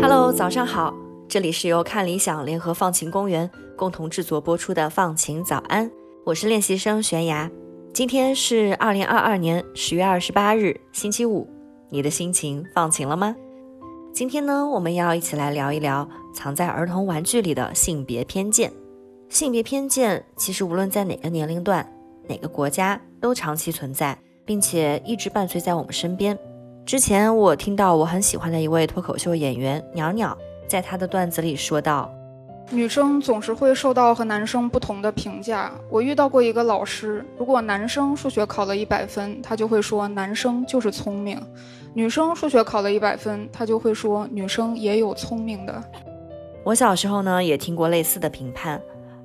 Hello，早上好，这里是由看理想联合放晴公园共同制作播出的《放晴早安》，我是练习生悬崖。今天是二零二二年十月二十八日，星期五，你的心情放晴了吗？今天呢，我们要一起来聊一聊藏在儿童玩具里的性别偏见。性别偏见其实无论在哪个年龄段、哪个国家都长期存在。并且一直伴随在我们身边。之前我听到我很喜欢的一位脱口秀演员鸟鸟，在他的段子里说道：“女生总是会受到和男生不同的评价。我遇到过一个老师，如果男生数学考了一百分，他就会说男生就是聪明；女生数学考了一百分，他就会说女生也有聪明的。”我小时候呢也听过类似的评判，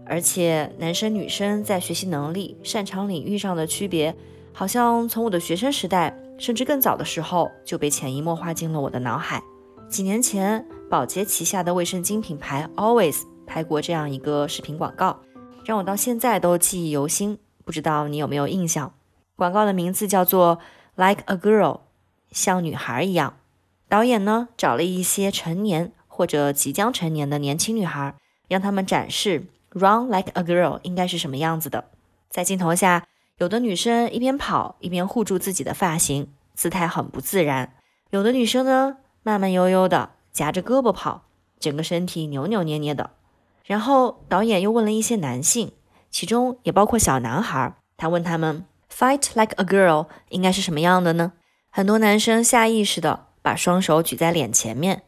而且男生女生在学习能力、擅长领域上的区别。好像从我的学生时代，甚至更早的时候就被潜移默化进了我的脑海。几年前，宝洁旗下的卫生巾品牌 Always 拍过这样一个视频广告，让我到现在都记忆犹新。不知道你有没有印象？广告的名字叫做 Like a Girl，像女孩一样。导演呢找了一些成年或者即将成年的年轻女孩，让他们展示 Run like a Girl 应该是什么样子的。在镜头下。有的女生一边跑一边护住自己的发型，姿态很不自然；有的女生呢，慢慢悠悠的夹着胳膊跑，整个身体扭扭捏捏的。然后导演又问了一些男性，其中也包括小男孩，他问他们：“Fight like a girl 应该是什么样的呢？”很多男生下意识的把双手举在脸前面，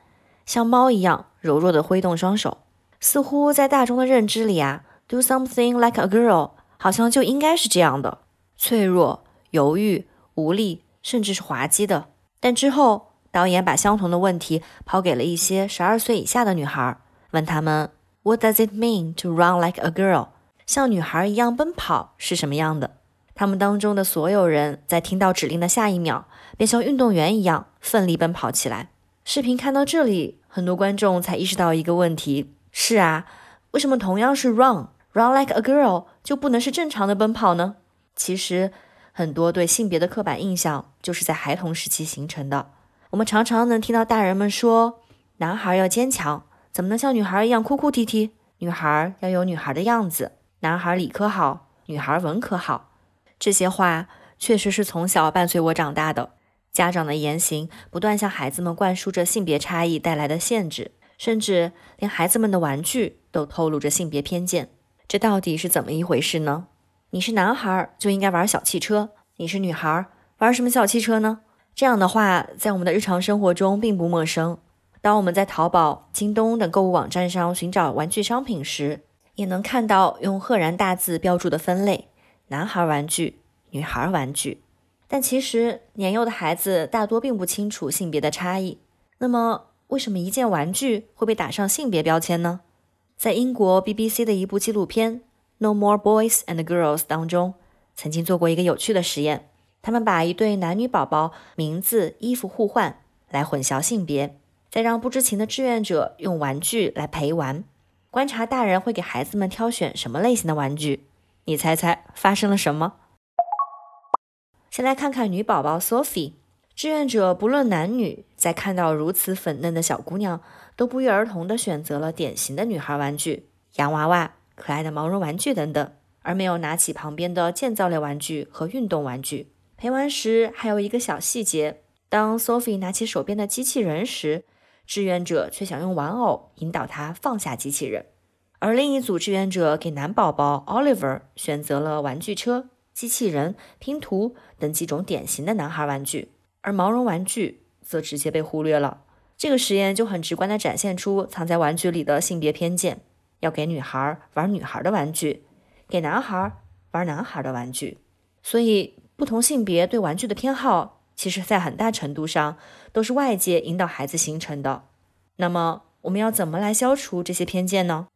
像猫一样柔弱的挥动双手，似乎在大众的认知里啊，“Do something like a girl”。好像就应该是这样的，脆弱、犹豫、无力，甚至是滑稽的。但之后，导演把相同的问题抛给了一些十二岁以下的女孩，问他们：“What does it mean to run like a girl？” 像女孩一样奔跑是什么样的？他们当中的所有人在听到指令的下一秒，便像运动员一样奋力奔跑起来。视频看到这里，很多观众才意识到一个问题：是啊，为什么同样是 run？Run like a girl 就不能是正常的奔跑呢？其实，很多对性别的刻板印象就是在孩童时期形成的。我们常常能听到大人们说：“男孩要坚强，怎么能像女孩一样哭哭啼啼？女孩要有女孩的样子，男孩理科好，女孩文科好。”这些话确实是从小伴随我长大的。家长的言行不断向孩子们灌输着性别差异带来的限制，甚至连孩子们的玩具都透露着性别偏见。这到底是怎么一回事呢？你是男孩就应该玩小汽车，你是女孩玩什么小汽车呢？这样的话，在我们的日常生活中并不陌生。当我们在淘宝、京东等购物网站上寻找玩具商品时，也能看到用赫然大字标注的分类：男孩玩具、女孩玩具。但其实年幼的孩子大多并不清楚性别的差异。那么，为什么一件玩具会被打上性别标签呢？在英国 BBC 的一部纪录片《No More Boys and Girls》当中，曾经做过一个有趣的实验。他们把一对男女宝宝名字、衣服互换，来混淆性别，再让不知情的志愿者用玩具来陪玩，观察大人会给孩子们挑选什么类型的玩具。你猜猜发生了什么？先来看看女宝宝 Sophie。志愿者不论男女，在看到如此粉嫩的小姑娘，都不约而同地选择了典型的女孩玩具，洋娃娃、可爱的毛绒玩具等等，而没有拿起旁边的建造类玩具和运动玩具。陪玩时还有一个小细节：当 Sophie 拿起手边的机器人时，志愿者却想用玩偶引导他放下机器人。而另一组志愿者给男宝宝 Oliver 选择了玩具车、机器人、拼图等几种典型的男孩玩具。而毛绒玩具则直接被忽略了。这个实验就很直观地展现出藏在玩具里的性别偏见：要给女孩玩女孩的玩具，给男孩玩男孩的玩具。所以，不同性别对玩具的偏好，其实在很大程度上都是外界引导孩子形成的。那么，我们要怎么来消除这些偏见呢？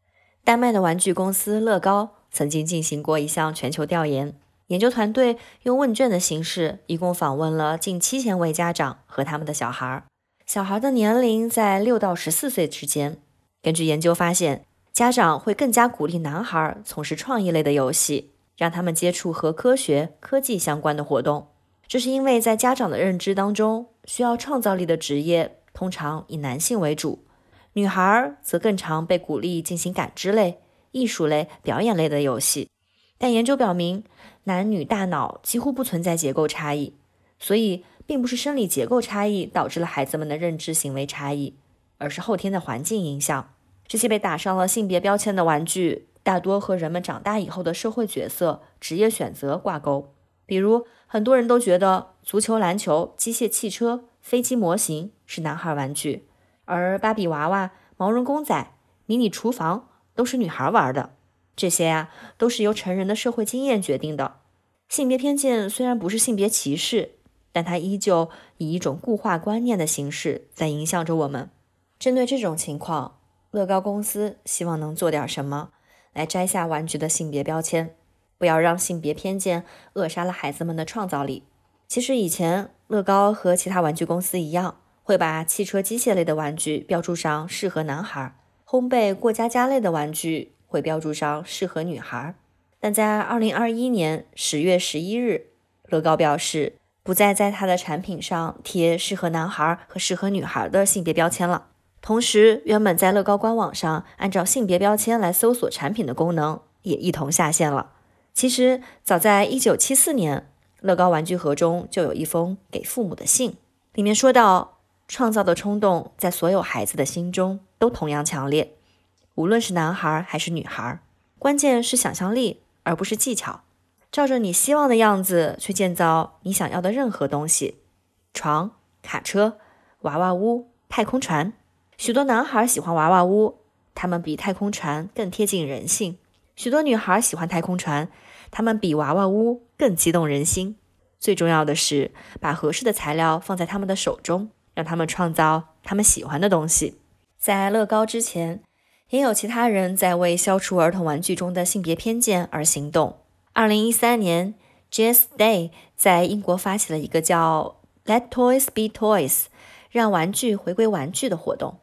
丹麦的玩具公司乐高曾经进行过一项全球调研，研究团队用问卷的形式，一共访问了近七千位家长和他们的小孩儿，小孩的年龄在六到十四岁之间。根据研究发现，家长会更加鼓励男孩从事创意类的游戏，让他们接触和科学、科技相关的活动。这是因为在家长的认知当中，需要创造力的职业通常以男性为主，女孩则更常被鼓励进行感知类、艺术类、表演类的游戏。但研究表明，男女大脑几乎不存在结构差异，所以并不是生理结构差异导致了孩子们的认知行为差异，而是后天的环境影响。这些被打上了性别标签的玩具，大多和人们长大以后的社会角色、职业选择挂钩。比如，很多人都觉得足球、篮球、机械、汽车、飞机模型是男孩玩具，而芭比娃娃、毛绒公仔、迷你厨房都是女孩玩的。这些呀，都是由成人的社会经验决定的。性别偏见虽然不是性别歧视，但它依旧以一种固化观念的形式在影响着我们。针对这种情况，乐高公司希望能做点什么，来摘下玩具的性别标签，不要让性别偏见扼杀了孩子们的创造力。其实以前，乐高和其他玩具公司一样，会把汽车、机械类的玩具标注上适合男孩，烘焙、过家家类的玩具。会标注上适合女孩，但在二零二一年十月十一日，乐高表示不再在它的产品上贴适合男孩和适合女孩的性别标签了。同时，原本在乐高官网上按照性别标签来搜索产品的功能也一同下线了。其实，早在一九七四年，乐高玩具盒中就有一封给父母的信，里面说到：创造的冲动在所有孩子的心中都同样强烈。无论是男孩还是女孩，关键是想象力，而不是技巧。照着你希望的样子去建造你想要的任何东西：床、卡车、娃娃屋、太空船。许多男孩喜欢娃娃屋，他们比太空船更贴近人性；许多女孩喜欢太空船，他们比娃娃屋更激动人心。最重要的是，把合适的材料放在他们的手中，让他们创造他们喜欢的东西。在乐高之前。也有其他人在为消除儿童玩具中的性别偏见而行动。二零一三年，Jess Day 在英国发起了一个叫 “Let Toys Be Toys”，让玩具回归玩具的活动。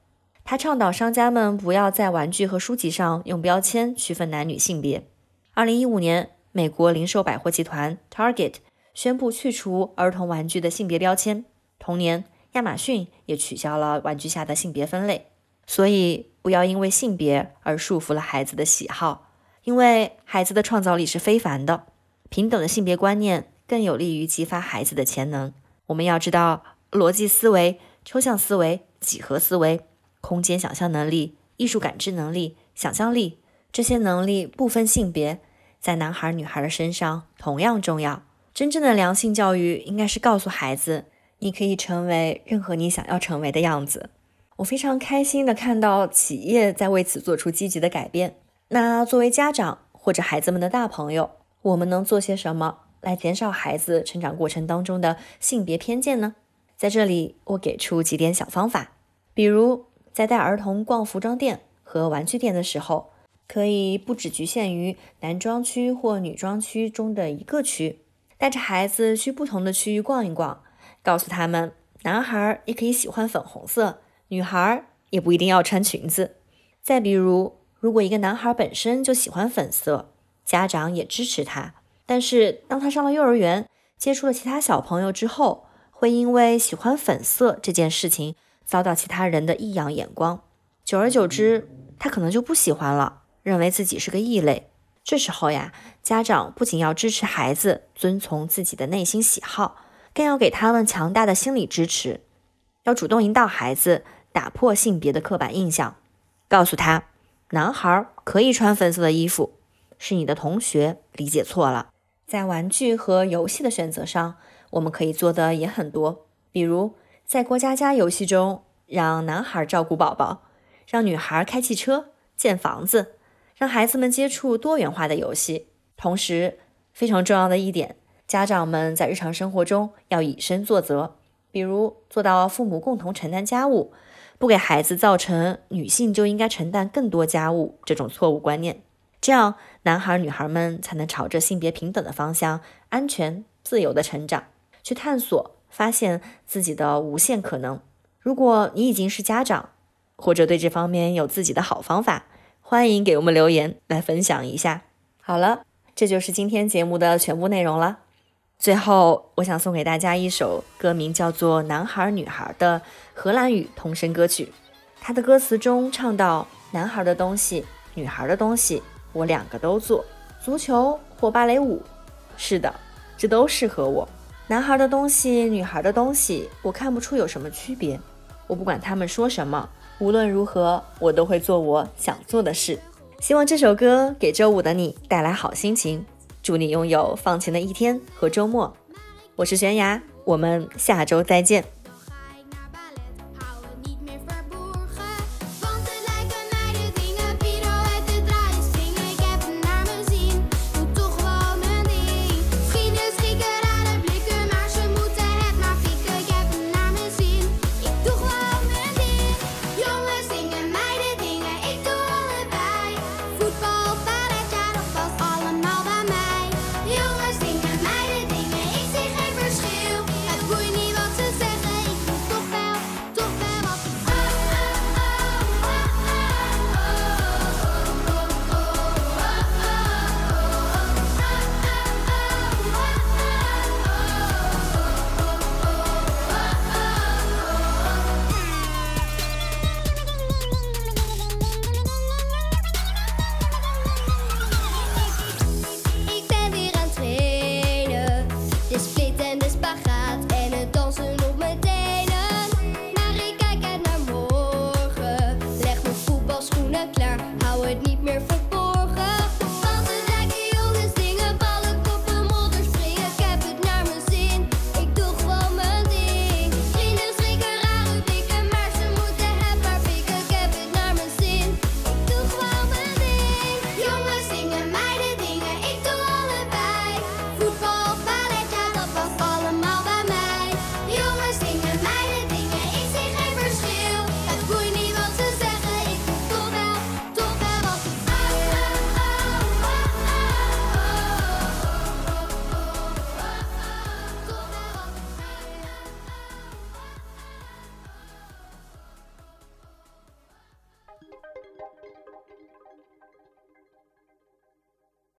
他倡导商家们不要在玩具和书籍上用标签区分男女性别。二零一五年，美国零售百货集团 Target 宣布去除儿童玩具的性别标签。同年，亚马逊也取消了玩具下的性别分类。所以。不要因为性别而束缚了孩子的喜好，因为孩子的创造力是非凡的。平等的性别观念更有利于激发孩子的潜能。我们要知道，逻辑思维、抽象思维、几何思维、空间想象能力、艺术感知能力、想象力这些能力不分性别，在男孩女孩的身上同样重要。真正的良性教育应该是告诉孩子，你可以成为任何你想要成为的样子。我非常开心的看到企业在为此做出积极的改变。那作为家长或者孩子们的大朋友，我们能做些什么来减少孩子成长过程当中的性别偏见呢？在这里，我给出几点小方法。比如，在带儿童逛服装店和玩具店的时候，可以不只局限于男装区或女装区中的一个区，带着孩子去不同的区域逛一逛，告诉他们，男孩也可以喜欢粉红色。女孩也不一定要穿裙子。再比如，如果一个男孩本身就喜欢粉色，家长也支持他，但是当他上了幼儿园，接触了其他小朋友之后，会因为喜欢粉色这件事情遭到其他人的异样眼光，久而久之，他可能就不喜欢了，认为自己是个异类。这时候呀，家长不仅要支持孩子遵从自己的内心喜好，更要给他们强大的心理支持，要主动引导孩子。打破性别的刻板印象，告诉他，男孩可以穿粉色的衣服，是你的同学理解错了。在玩具和游戏的选择上，我们可以做的也很多，比如在过家家游戏中，让男孩照顾宝宝，让女孩开汽车、建房子，让孩子们接触多元化的游戏。同时，非常重要的一点，家长们在日常生活中要以身作则，比如做到父母共同承担家务。不给孩子造成女性就应该承担更多家务这种错误观念，这样男孩女孩们才能朝着性别平等的方向，安全自由的成长，去探索、发现自己的无限可能。如果你已经是家长，或者对这方面有自己的好方法，欢迎给我们留言来分享一下。好了，这就是今天节目的全部内容了。最后，我想送给大家一首歌名叫做《男孩女孩》的荷兰语童声歌曲。它的歌词中唱到：“男孩的东西，女孩的东西，我两个都做。足球或芭蕾舞，是的，这都适合我。男孩的东西，女孩的东西，我看不出有什么区别。我不管他们说什么，无论如何，我都会做我想做的事。希望这首歌给周五的你带来好心情。”祝你拥有放晴的一天和周末。我是悬崖，我们下周再见。